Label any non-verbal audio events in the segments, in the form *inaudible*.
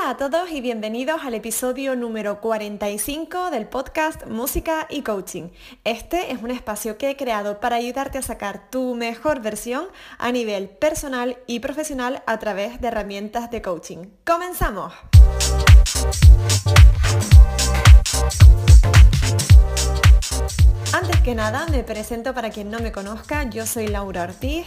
Hola a todos y bienvenidos al episodio número 45 del podcast Música y Coaching. Este es un espacio que he creado para ayudarte a sacar tu mejor versión a nivel personal y profesional a través de herramientas de coaching. ¡Comenzamos! Antes que nada, me presento para quien no me conozca, yo soy Laura Ortiz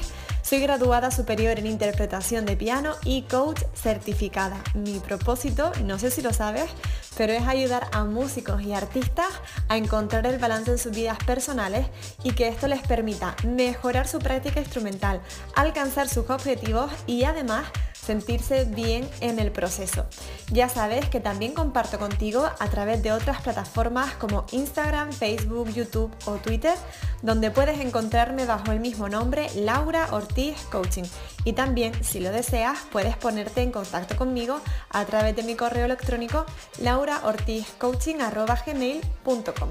soy graduada superior en interpretación de piano y coach certificada. Mi propósito, no sé si lo sabes, pero es ayudar a músicos y artistas a encontrar el balance en sus vidas personales y que esto les permita mejorar su práctica instrumental, alcanzar sus objetivos y además sentirse bien en el proceso. Ya sabes que también comparto contigo a través de otras plataformas como Instagram, Facebook, YouTube o Twitter, donde puedes encontrarme bajo el mismo nombre Laura Ortiz Coaching. Y también, si lo deseas, puedes ponerte en contacto conmigo a través de mi correo electrónico lauraortizcoaching.gmail.com.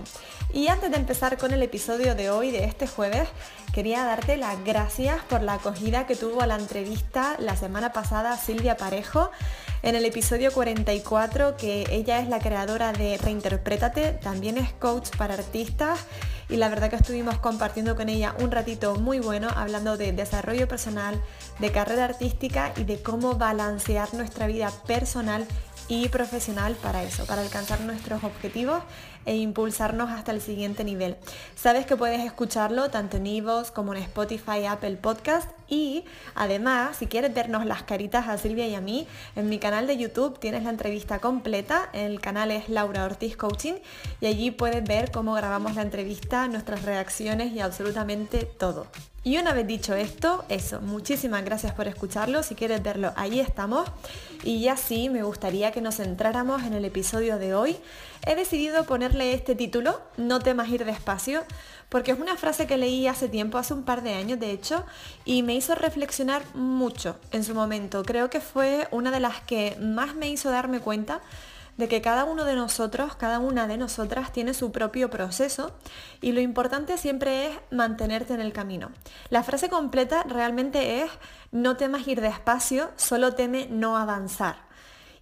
Y antes de empezar con el episodio de hoy, de este jueves, quería darte las gracias por la acogida que tuvo la entrevista la semana pasada Silvia Parejo en el episodio 44, que ella es la creadora de Reinterprétate, también es coach para artistas y la verdad que estuvimos compartiendo con ella un ratito muy bueno hablando de desarrollo personal, de carrera artística y de cómo balancear nuestra vida personal y profesional para eso, para alcanzar nuestros objetivos e impulsarnos hasta el siguiente nivel. Sabes que puedes escucharlo tanto en Evox como en Spotify, Apple Podcast y además, si quieres vernos las caritas a Silvia y a mí, en mi canal de YouTube tienes la entrevista completa. El canal es Laura Ortiz Coaching y allí puedes ver cómo grabamos la entrevista, nuestras reacciones y absolutamente todo. Y una vez dicho esto, eso, muchísimas gracias por escucharlo. Si quieres verlo, ahí estamos. Y ya sí, me gustaría que nos centráramos en el episodio de hoy. He decidido ponerle este título, No temas ir despacio, porque es una frase que leí hace tiempo, hace un par de años de hecho, y me hizo reflexionar mucho en su momento. Creo que fue una de las que más me hizo darme cuenta de que cada uno de nosotros, cada una de nosotras tiene su propio proceso y lo importante siempre es mantenerte en el camino. La frase completa realmente es no temas ir despacio, solo teme no avanzar.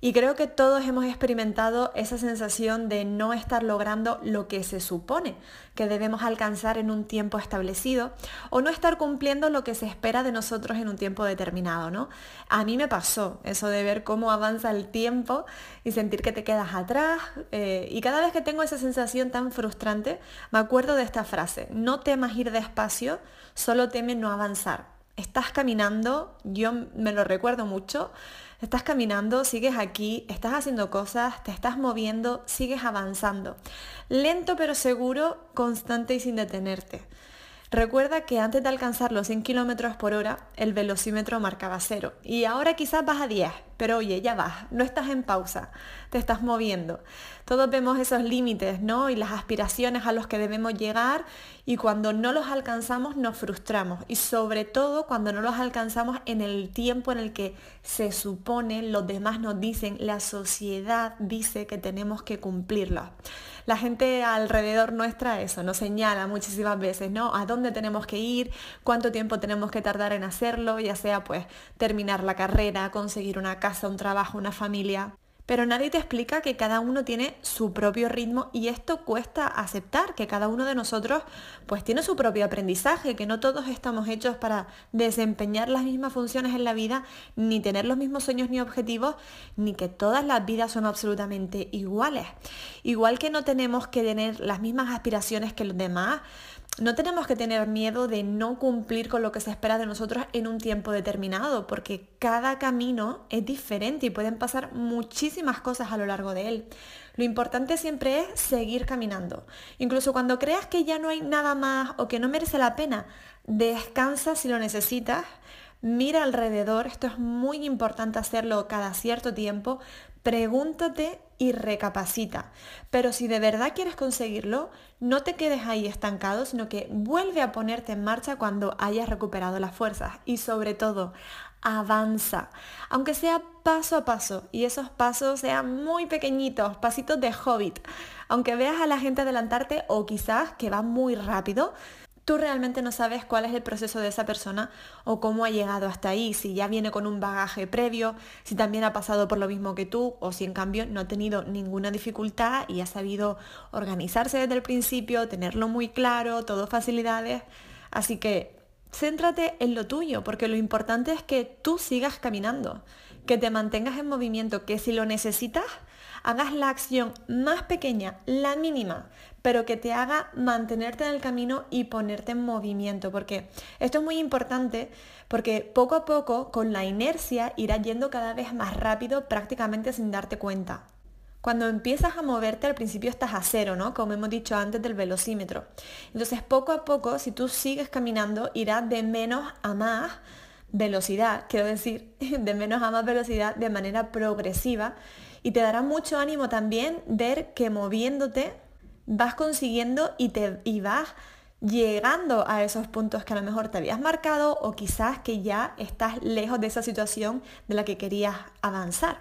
Y creo que todos hemos experimentado esa sensación de no estar logrando lo que se supone que debemos alcanzar en un tiempo establecido o no estar cumpliendo lo que se espera de nosotros en un tiempo determinado, ¿no? A mí me pasó eso de ver cómo avanza el tiempo y sentir que te quedas atrás. Eh, y cada vez que tengo esa sensación tan frustrante, me acuerdo de esta frase, no temas ir despacio, solo teme no avanzar. Estás caminando, yo me lo recuerdo mucho, Estás caminando, sigues aquí, estás haciendo cosas, te estás moviendo, sigues avanzando. Lento pero seguro, constante y sin detenerte. Recuerda que antes de alcanzar los 100 km por hora, el velocímetro marcaba cero. Y ahora quizás vas a 10, pero oye, ya vas, no estás en pausa, te estás moviendo. Todos vemos esos límites, ¿no? Y las aspiraciones a los que debemos llegar y cuando no los alcanzamos nos frustramos. Y sobre todo cuando no los alcanzamos en el tiempo en el que se supone, los demás nos dicen, la sociedad dice que tenemos que cumplirlo la gente alrededor nuestra eso nos señala muchísimas veces, ¿no? A dónde tenemos que ir, cuánto tiempo tenemos que tardar en hacerlo, ya sea pues terminar la carrera, conseguir una casa, un trabajo, una familia pero nadie te explica que cada uno tiene su propio ritmo y esto cuesta aceptar, que cada uno de nosotros pues tiene su propio aprendizaje, que no todos estamos hechos para desempeñar las mismas funciones en la vida, ni tener los mismos sueños ni objetivos, ni que todas las vidas son absolutamente iguales. Igual que no tenemos que tener las mismas aspiraciones que los demás, no tenemos que tener miedo de no cumplir con lo que se espera de nosotros en un tiempo determinado, porque cada camino es diferente y pueden pasar muchísimas cosas a lo largo de él. Lo importante siempre es seguir caminando. Incluso cuando creas que ya no hay nada más o que no merece la pena, descansa si lo necesitas, mira alrededor, esto es muy importante hacerlo cada cierto tiempo, pregúntate y recapacita. Pero si de verdad quieres conseguirlo, no te quedes ahí estancado, sino que vuelve a ponerte en marcha cuando hayas recuperado las fuerzas y sobre todo, avanza, aunque sea paso a paso y esos pasos sean muy pequeñitos, pasitos de hobbit. Aunque veas a la gente adelantarte o quizás que va muy rápido, Tú realmente no sabes cuál es el proceso de esa persona o cómo ha llegado hasta ahí, si ya viene con un bagaje previo, si también ha pasado por lo mismo que tú o si en cambio no ha tenido ninguna dificultad y ha sabido organizarse desde el principio, tenerlo muy claro, todo facilidades. Así que céntrate en lo tuyo, porque lo importante es que tú sigas caminando, que te mantengas en movimiento, que si lo necesitas, hagas la acción más pequeña, la mínima, pero que te haga mantenerte en el camino y ponerte en movimiento, porque esto es muy importante porque poco a poco con la inercia irás yendo cada vez más rápido prácticamente sin darte cuenta. Cuando empiezas a moverte al principio estás a cero, ¿no? Como hemos dicho antes del velocímetro. Entonces poco a poco, si tú sigues caminando, irás de menos a más velocidad, quiero decir, *laughs* de menos a más velocidad de manera progresiva y te dará mucho ánimo también ver que moviéndote vas consiguiendo y, te, y vas llegando a esos puntos que a lo mejor te habías marcado o quizás que ya estás lejos de esa situación de la que querías avanzar.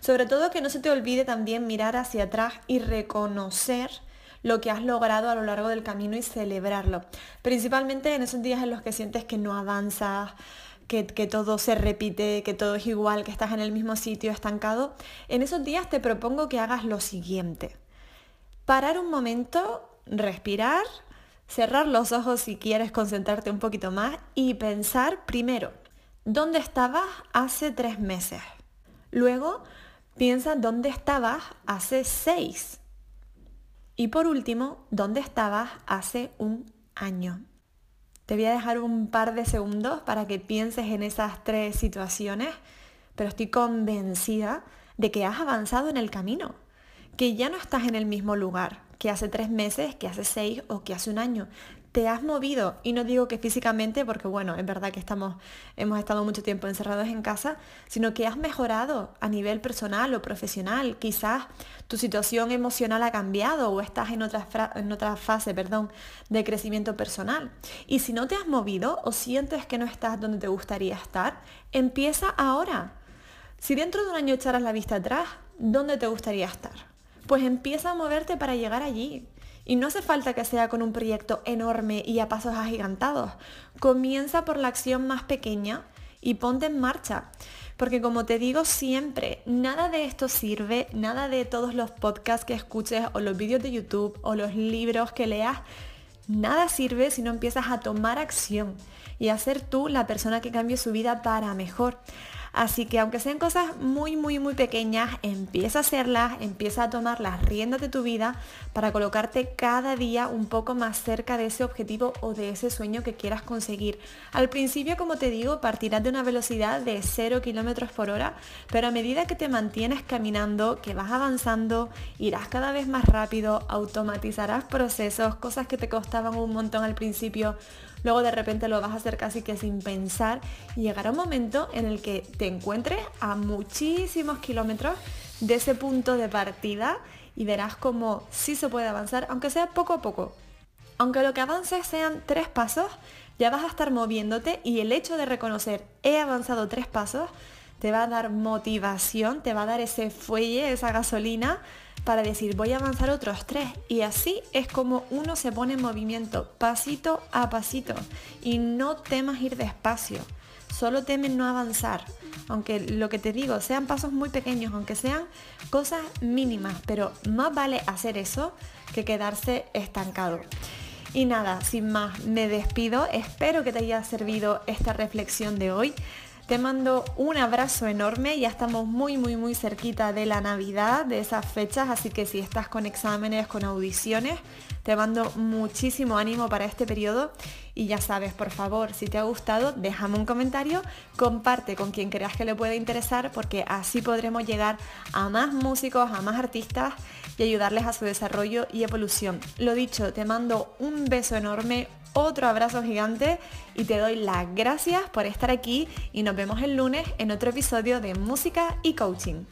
Sobre todo que no se te olvide también mirar hacia atrás y reconocer lo que has logrado a lo largo del camino y celebrarlo. Principalmente en esos días en los que sientes que no avanzas, que, que, todo se repite, que todo es igual, que estás en el mismo sitio estancado, en esos días te propongo que hagas lo siguiente. Parar un momento, respirar, cerrar los ojos si quieres concentrarte un poquito más y pensar primero, ¿dónde estabas hace tres meses? Luego, piensa dónde estabas hace seis. Y por último, ¿dónde estabas hace un año? Te voy a dejar un par de segundos para que pienses en esas tres situaciones, pero estoy convencida de que has avanzado en el camino, que ya no estás en el mismo lugar que hace tres meses, que hace seis o que hace un año te has movido y no digo que físicamente porque bueno, es verdad que estamos hemos estado mucho tiempo encerrados en casa, sino que has mejorado a nivel personal o profesional, quizás tu situación emocional ha cambiado o estás en otra en otra fase, perdón, de crecimiento personal. Y si no te has movido o sientes que no estás donde te gustaría estar, empieza ahora. Si dentro de un año echaras la vista atrás, ¿dónde te gustaría estar? Pues empieza a moverte para llegar allí. Y no hace falta que sea con un proyecto enorme y a pasos agigantados. Comienza por la acción más pequeña y ponte en marcha. Porque como te digo siempre, nada de esto sirve, nada de todos los podcasts que escuches o los vídeos de YouTube o los libros que leas, nada sirve si no empiezas a tomar acción y a ser tú la persona que cambie su vida para mejor. Así que aunque sean cosas muy, muy, muy pequeñas, empieza a hacerlas, empieza a tomar las riendas de tu vida para colocarte cada día un poco más cerca de ese objetivo o de ese sueño que quieras conseguir. Al principio, como te digo, partirás de una velocidad de 0 kilómetros por hora, pero a medida que te mantienes caminando, que vas avanzando, irás cada vez más rápido, automatizarás procesos, cosas que te costaban un montón al principio luego de repente lo vas a hacer casi que sin pensar y llegará un momento en el que te encuentres a muchísimos kilómetros de ese punto de partida y verás como sí se puede avanzar, aunque sea poco a poco. Aunque lo que avances sean tres pasos, ya vas a estar moviéndote y el hecho de reconocer he avanzado tres pasos te va a dar motivación, te va a dar ese fuelle, esa gasolina para decir voy a avanzar otros tres. Y así es como uno se pone en movimiento, pasito a pasito. Y no temas ir despacio, solo temen no avanzar. Aunque lo que te digo sean pasos muy pequeños, aunque sean cosas mínimas, pero más vale hacer eso que quedarse estancado. Y nada, sin más, me despido. Espero que te haya servido esta reflexión de hoy. Te mando un abrazo enorme, ya estamos muy muy muy cerquita de la Navidad, de esas fechas, así que si estás con exámenes, con audiciones, te mando muchísimo ánimo para este periodo y ya sabes, por favor, si te ha gustado, déjame un comentario, comparte con quien creas que le pueda interesar porque así podremos llegar a más músicos, a más artistas y ayudarles a su desarrollo y evolución. Lo dicho, te mando un beso enorme, otro abrazo gigante y te doy las gracias por estar aquí y nos vemos el lunes en otro episodio de Música y Coaching.